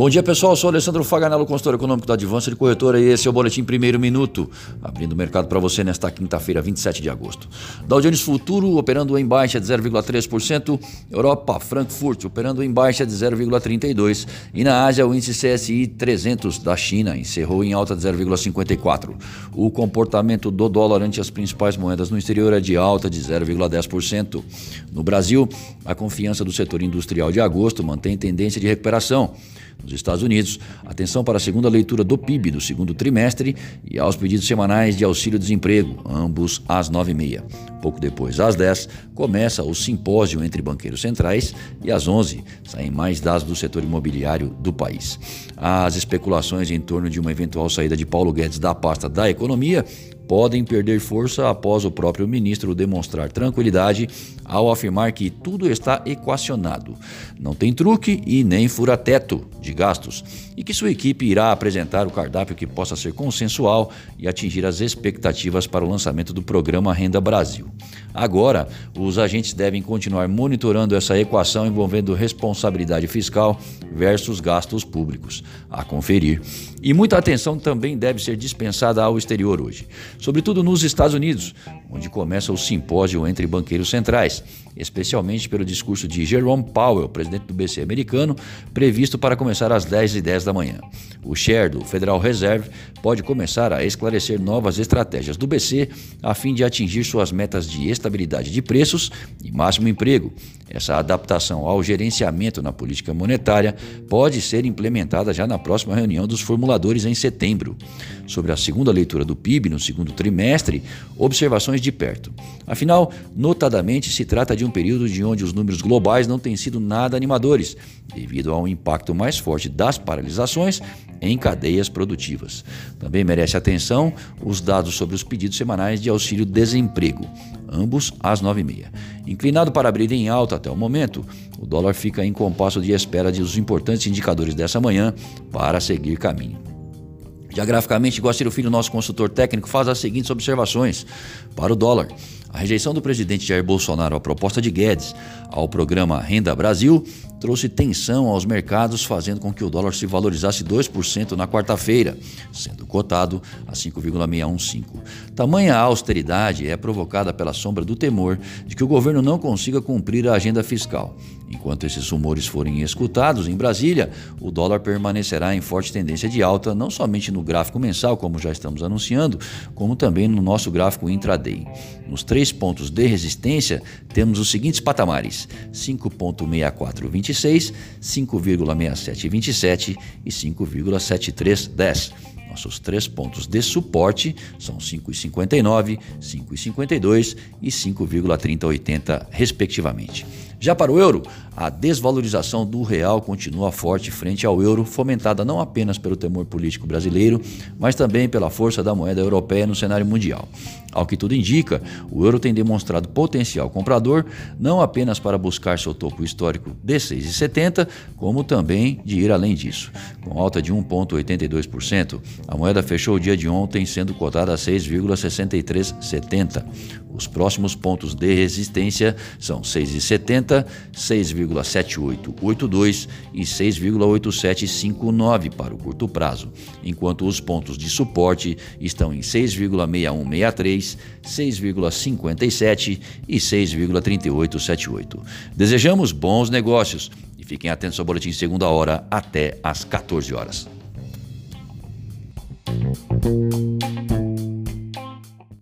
Bom dia, pessoal. Eu sou Alessandro Faganello, consultor econômico da Advança de Corretora, e esse é o Boletim Primeiro Minuto, abrindo o mercado para você nesta quinta-feira, 27 de agosto. Dow Jones Futuro operando em baixa de 0,3%, Europa, Frankfurt operando em baixa de 0,32%, e na Ásia o índice CSI 300 da China encerrou em alta de 0,54%. O comportamento do dólar ante as principais moedas no exterior é de alta de 0,10%. No Brasil, a confiança do setor industrial de agosto mantém tendência de recuperação. Nos Estados Unidos, atenção para a segunda leitura do PIB do segundo trimestre e aos pedidos semanais de auxílio-desemprego, ambos às 9h30. Pouco depois, às 10 começa o simpósio entre banqueiros centrais e às 11 saem mais dados do setor imobiliário do país. As especulações em torno de uma eventual saída de Paulo Guedes da pasta da economia podem perder força após o próprio ministro demonstrar tranquilidade ao afirmar que tudo está equacionado. Não tem truque e nem fura-teto de gastos, e que sua equipe irá apresentar o cardápio que possa ser consensual e atingir as expectativas para o lançamento do programa Renda Brasil. Agora, os agentes devem continuar monitorando essa equação envolvendo responsabilidade fiscal versus gastos públicos. A conferir. E muita atenção também deve ser dispensada ao exterior hoje, sobretudo nos Estados Unidos, onde começa o simpósio entre banqueiros centrais, especialmente pelo discurso de Jerome Powell, presidente do BC americano, previsto para começar às 10h10 da manhã. O share do Federal Reserve pode começar a esclarecer novas estratégias do BC a fim de atingir suas metas de estabilidade de preços e máximo emprego. Essa adaptação ao gerenciamento na política monetária pode ser implementada já na próxima reunião dos formuladores em setembro. Sobre a segunda leitura do PIB no segundo trimestre, observações de perto. Afinal, notadamente se trata de um período de onde os números globais não têm sido nada animadores, devido ao impacto mais forte das paralisações em cadeias produtivas. Também merece atenção os dados sobre os pedidos semanais de auxílio-desemprego, ambos às 9h30. Inclinado para abrir em alta até o momento, o dólar fica em compasso de espera dos importantes indicadores dessa manhã para seguir caminho. Já graficamente, Guaciro Filho, nosso consultor técnico, faz as seguintes observações para o dólar. A rejeição do presidente Jair Bolsonaro à proposta de Guedes ao programa Renda Brasil trouxe tensão aos mercados, fazendo com que o dólar se valorizasse 2% na quarta-feira, sendo cotado a 5,615. Tamanha austeridade é provocada pela sombra do temor de que o governo não consiga cumprir a agenda fiscal. Enquanto esses rumores forem escutados em Brasília, o dólar permanecerá em forte tendência de alta, não somente no gráfico mensal, como já estamos anunciando, como também no nosso gráfico intraday. Nos três pontos de resistência, temos os seguintes patamares: 5,6420 5,26, 5,6727 e 5,7310. Nossos três pontos de suporte são 5,59, 5,52 e 5,3080, respectivamente. Já para o euro, a desvalorização do real continua forte frente ao euro, fomentada não apenas pelo temor político brasileiro, mas também pela força da moeda europeia no cenário mundial. Ao que tudo indica, o euro tem demonstrado potencial comprador não apenas para buscar seu topo histórico de 6,70, como também de ir além disso. Com alta de 1,82%, a moeda fechou o dia de ontem sendo cotada a 6,6370. Os próximos pontos de resistência são 6,70, 6,7882 e 6,8759 para o curto prazo, enquanto os pontos de suporte estão em 6,6163, 6,57 e 6,3878. Desejamos bons negócios e fiquem atentos ao boletim segunda hora até às 14 horas. thank you